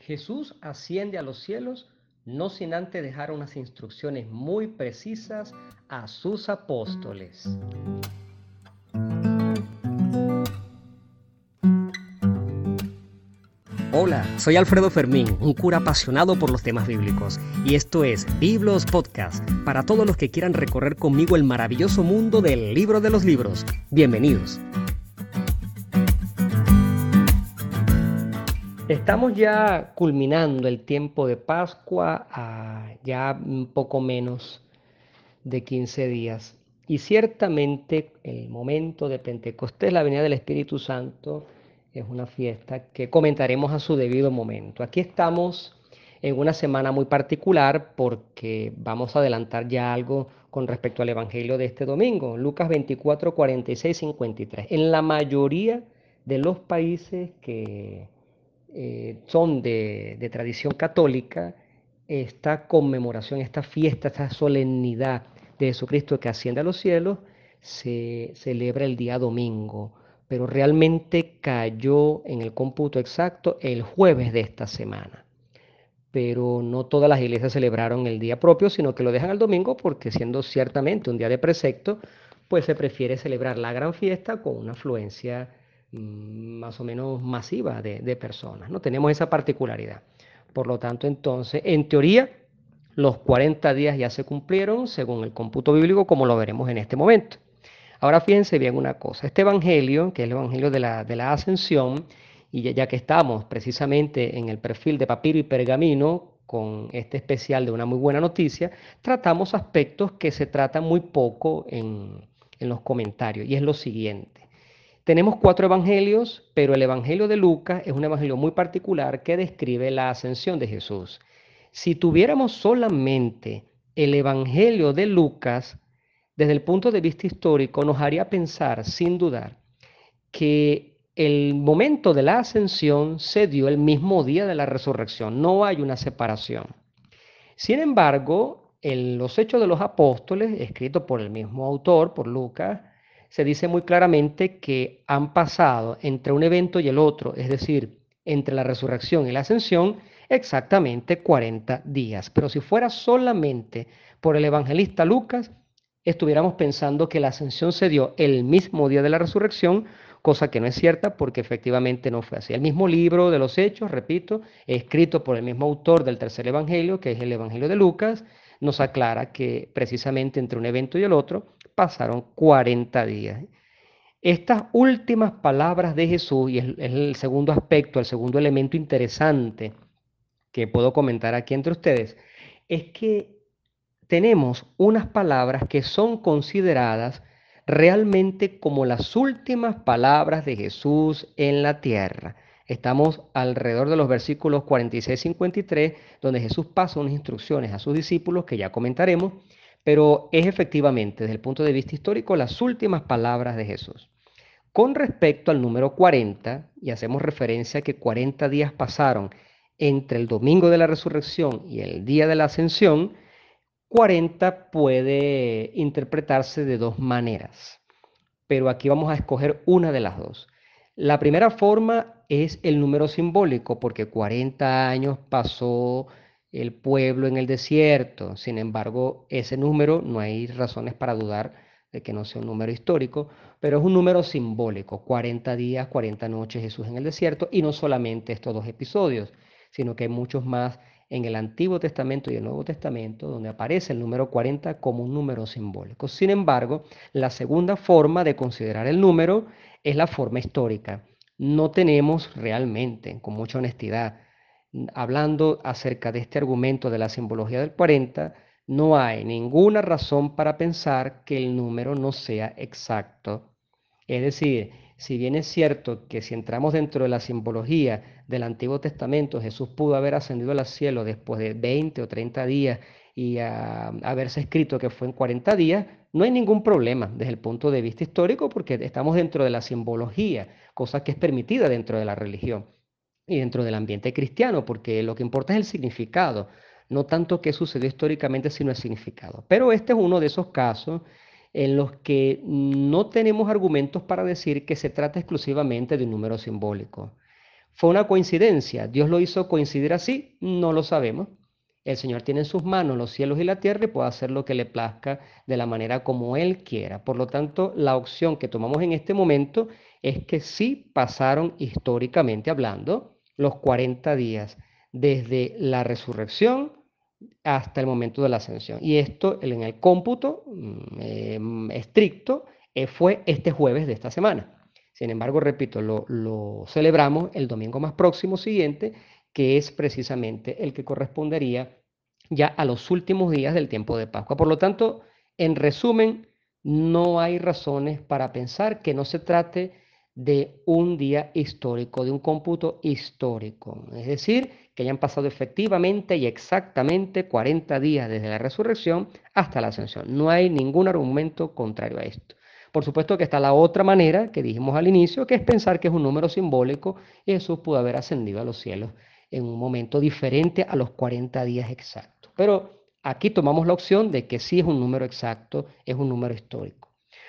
Jesús asciende a los cielos no sin antes dejar unas instrucciones muy precisas a sus apóstoles. Hola, soy Alfredo Fermín, un cura apasionado por los temas bíblicos, y esto es Biblos Podcast, para todos los que quieran recorrer conmigo el maravilloso mundo del libro de los libros. Bienvenidos. Estamos ya culminando el tiempo de Pascua a ya un poco menos de 15 días. Y ciertamente el momento de Pentecostés, la venida del Espíritu Santo, es una fiesta que comentaremos a su debido momento. Aquí estamos en una semana muy particular porque vamos a adelantar ya algo con respecto al Evangelio de este domingo, Lucas 24, 46, 53. En la mayoría de los países que eh, son de, tradición católica, esta conmemoración, esta fiesta, esta solemnidad de Jesucristo que asciende a los cielos, se celebra el día domingo, pero realmente cayó en el cómputo exacto el jueves de esta semana. Pero no todas las iglesias celebraron el día propio, sino que lo dejan el domingo porque siendo ciertamente un día de precepto, pues se prefiere celebrar la gran fiesta con una afluencia más o menos masiva de, personas. ¿no? Tenemos esa particularidad. Por lo tanto, entonces, en teoría, los 40 días ya se cumplieron según el cómputo bíblico, como lo veremos en este momento. Ahora fíjense bien una cosa, este Evangelio, que es el Evangelio de la, de la Ascensión, y ya, que estamos precisamente en el perfil de papiro y pergamino, con este especial de una muy buena noticia, tratamos aspectos que se tratan muy poco en, en los comentarios, y es lo siguiente. Tenemos cuatro evangelios, pero el evangelio de Lucas es un evangelio muy particular que describe la ascensión de Jesús. Si tuviéramos solamente el evangelio de Lucas, desde el punto de vista histórico, nos haría pensar, sin dudar, que el momento de la ascensión se dio el mismo día de la resurrección, no hay una separación. Sin embargo, en los Hechos de los Apóstoles, escrito por el mismo autor, por Lucas, se dice muy claramente que han pasado entre un evento y el otro, es decir, entre la resurrección y la ascensión, exactamente 40 días. Pero si fuera solamente por el evangelista Lucas, estuviéramos pensando que la ascensión se dio el mismo día de la resurrección, cosa que no es cierta porque efectivamente no fue así. El mismo libro de los Hechos, repito, escrito por el mismo autor del tercer evangelio, que es el Evangelio de Lucas, nos aclara que precisamente entre un evento y el otro pasaron 40 días. Estas últimas palabras de Jesús, y es, el segundo aspecto, el segundo elemento interesante que puedo comentar aquí entre ustedes, es que tenemos unas palabras que son consideradas realmente como las últimas palabras de Jesús en la tierra. Estamos alrededor de los versículos 46-53, donde Jesús pasa unas instrucciones a sus discípulos que ya comentaremos, pero es efectivamente, desde el punto de vista histórico, las últimas palabras de Jesús. Con respecto al número 40, y hacemos referencia a que 40 días pasaron entre el domingo de la resurrección y el día de la ascensión, 40 puede interpretarse de dos maneras, pero aquí vamos a escoger una de las dos. La primera forma es el número simbólico, porque 40 años pasó el pueblo en el desierto. Sin embargo, ese número no hay razones para dudar de que no sea un número histórico, pero es un número simbólico, 40 días, 40 noches Jesús en el desierto, y no solamente estos dos episodios, sino que hay muchos más en el Antiguo Testamento y el Nuevo Testamento donde aparece el número 40 como un número simbólico. Sin embargo, la segunda forma de considerar el número es la forma histórica. No tenemos realmente, con mucha honestidad, hablando acerca de este argumento de la simbología del 40, no hay ninguna razón para pensar que el número no sea exacto. Es decir, si bien es cierto que si entramos dentro de la simbología del Antiguo Testamento, Jesús pudo haber ascendido al cielo después de 20 o 30 días y haberse escrito que fue en 40 días, no hay ningún problema desde el punto de vista histórico porque estamos dentro de la simbología, cosa que es permitida dentro de la religión y dentro del ambiente cristiano, porque lo que importa es el significado, no tanto qué sucedió históricamente, sino el significado. Pero este es uno de esos casos en los que no tenemos argumentos para decir que se trata exclusivamente de un número simbólico. ¿Fue una coincidencia? ¿Dios lo hizo coincidir así? No lo sabemos. El Señor tiene en sus manos los cielos y la tierra y puede hacer lo que le plazca de la manera como Él quiera. Por lo tanto, la opción que tomamos en este momento es que sí pasaron históricamente hablando los 40 días desde la resurrección hasta el momento de la ascensión. Y esto en el cómputo mm, em, estricto eh, fue este jueves de esta semana. Sin embargo, repito, lo, lo, celebramos el domingo más próximo siguiente, que es precisamente el que correspondería ya a los últimos días del tiempo de Pascua. Por lo tanto, en resumen, no hay razones para pensar que no se trate de un día histórico, de un cómputo histórico. Es decir, que hayan pasado efectivamente y exactamente 40 días desde la resurrección hasta la ascensión. No hay ningún argumento contrario a esto. Por supuesto que está la otra manera que dijimos al inicio, que es pensar que es un número simbólico y Jesús pudo haber ascendido a los cielos en un momento diferente a los 40 días exactos. Pero aquí tomamos la opción de que sí es un número exacto, es un número histórico.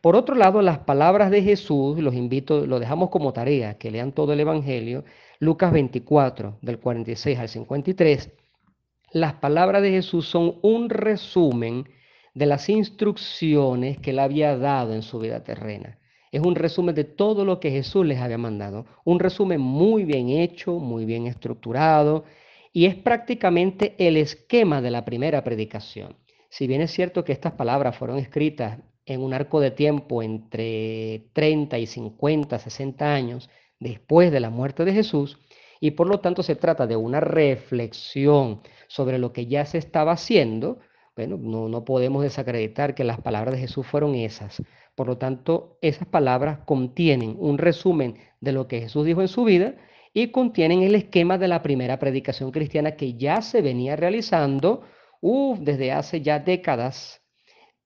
Por otro lado, las palabras de Jesús, los invito, lo dejamos como tarea, que lean todo el Evangelio, Lucas 24, del 46 al 53, las palabras de Jesús son un resumen de las instrucciones que él había dado en su vida terrena. Es un resumen de todo lo que Jesús les había mandado. Un resumen muy bien hecho, muy bien estructurado, y es prácticamente el esquema de la primera predicación. Si bien es cierto que estas palabras fueron escritas en un arco de tiempo entre 30 y 50, 60 años, después de la muerte de Jesús y por lo tanto se trata de una reflexión sobre lo que ya se estaba haciendo. Bueno, no, no podemos desacreditar que las palabras de Jesús fueron esas. Por lo tanto, esas palabras contienen un resumen de lo que Jesús dijo en su vida y contienen el esquema de la primera predicación cristiana que ya se venía realizando desde hace ya décadas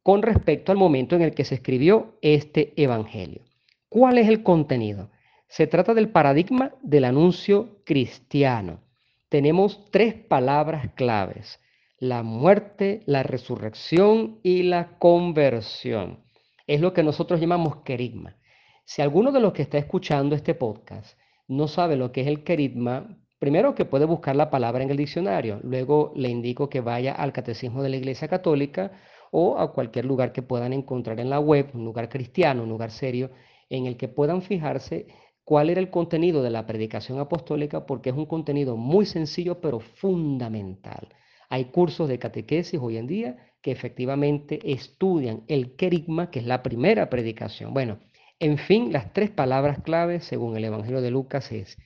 con respecto al momento en el que se escribió este Evangelio. ¿Cuál es el contenido? Se trata del paradigma del anuncio cristiano. Tenemos tres palabras claves, la muerte, la resurrección y la conversión. Es lo que nosotros llamamos querigma. Si alguno de los que está escuchando este podcast no sabe lo que es el querigma, primero que puede buscar la palabra en el diccionario, luego le indico que vaya al Catecismo de la Iglesia Católica o a cualquier lugar que puedan encontrar en la web, un lugar cristiano, un lugar serio, en el que puedan fijarse cuál era el contenido de la predicación apostólica, porque es un contenido muy sencillo pero fundamental. Hay cursos de catequesis hoy en día que efectivamente estudian el querigma, que es la primera predicación. Bueno, en fin, las tres palabras claves según el Evangelio de Lucas es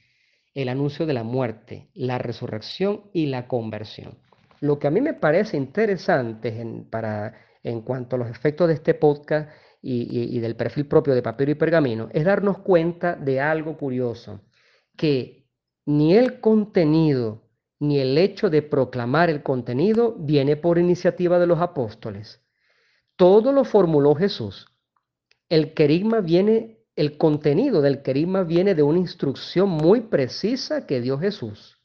el anuncio de la muerte, la resurrección y la conversión. Lo que a mí me parece interesante en, para, en cuanto a los efectos de este podcast y, del perfil propio de papel y pergamino, es darnos cuenta de algo curioso, que ni el contenido ni el hecho de proclamar el contenido viene por iniciativa de los apóstoles. Todo lo formuló Jesús. El querigma viene, el contenido del querigma viene de una instrucción muy precisa que dio Jesús.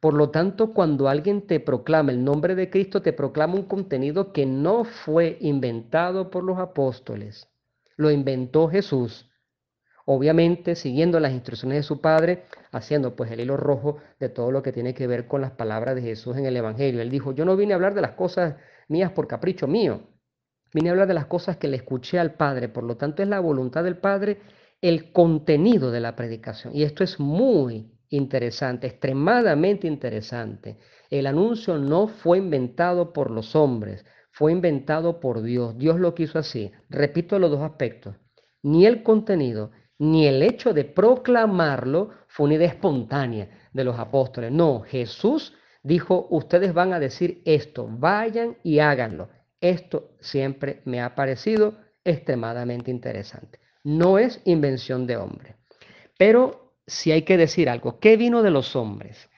Por lo tanto, cuando alguien te proclama el nombre de Cristo, te proclama un contenido que no fue inventado por los apóstoles, lo inventó Jesús. Obviamente siguiendo las instrucciones de su Padre, haciendo pues el hilo rojo de todo lo que tiene que ver con las palabras de Jesús en el Evangelio. Él dijo, yo no vine a hablar de las cosas mías por capricho mío, vine a hablar de las cosas que le escuché al Padre. Por lo tanto, es la voluntad del Padre el contenido de la predicación. Y esto es muy interesante, extremadamente interesante. El anuncio no fue inventado por los hombres, fue inventado por Dios. Dios lo quiso así. Repito los dos aspectos. Ni el contenido, ni el hecho de proclamarlo fue una idea espontánea de los apóstoles. No, Jesús dijo, ustedes van a decir esto, vayan y háganlo. Esto siempre me ha parecido extremadamente interesante. No es invención de hombre. Pero si hay que decir algo, ¿qué vino de los hombres?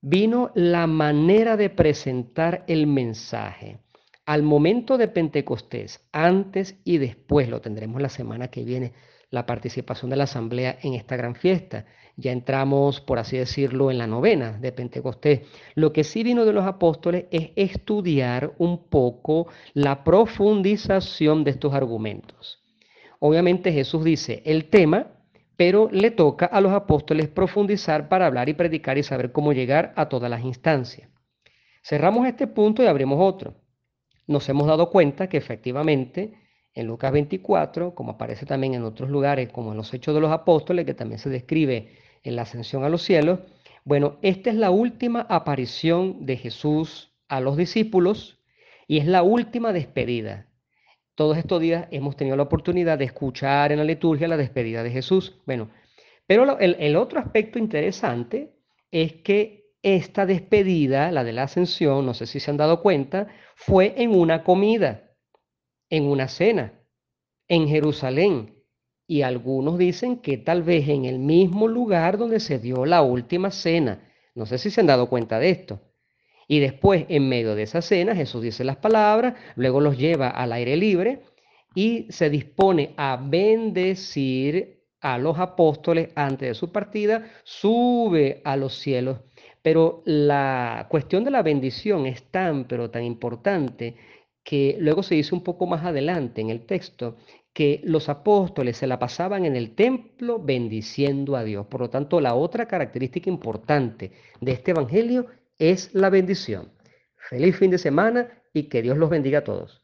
Vino la manera de presentar el mensaje. Al momento de Pentecostés, antes y después, lo tendremos la semana que viene, la participación de la asamblea en esta gran fiesta. Ya entramos, por así decirlo, en la novena de Pentecostés. Lo que sí vino de los apóstoles es estudiar un poco la profundización de estos argumentos. Obviamente Jesús dice, el tema pero le toca a los apóstoles profundizar para hablar y predicar y saber cómo llegar a todas las instancias. Cerramos este punto y abrimos otro. Nos hemos dado cuenta que efectivamente en Lucas 24, como aparece también en otros lugares, como en los Hechos de los Apóstoles, que también se describe en la ascensión a los cielos, bueno, esta es la última aparición de Jesús a los discípulos y es la última despedida. Todos estos días hemos tenido la oportunidad de escuchar en la liturgia la despedida de Jesús. Bueno, pero el, el otro aspecto interesante es que esta despedida, la de la ascensión, no sé si se han dado cuenta, fue en una comida en una cena en Jerusalén. Y algunos dicen que tal vez en el mismo lugar donde se dio la última cena. No sé si se han dado cuenta de esto. Y después, en medio de esa cena, Jesús dice las palabras, luego los lleva al aire libre y se dispone a bendecir a los apóstoles antes de su partida, sube a los cielos. Pero la cuestión de la bendición es tan, pero tan importante que luego se dice un poco más adelante en el texto que los apóstoles se la pasaban en el templo bendiciendo a Dios. Por lo tanto, la otra característica importante de este Evangelio es la bendición. Feliz fin de semana y que Dios los bendiga a todos.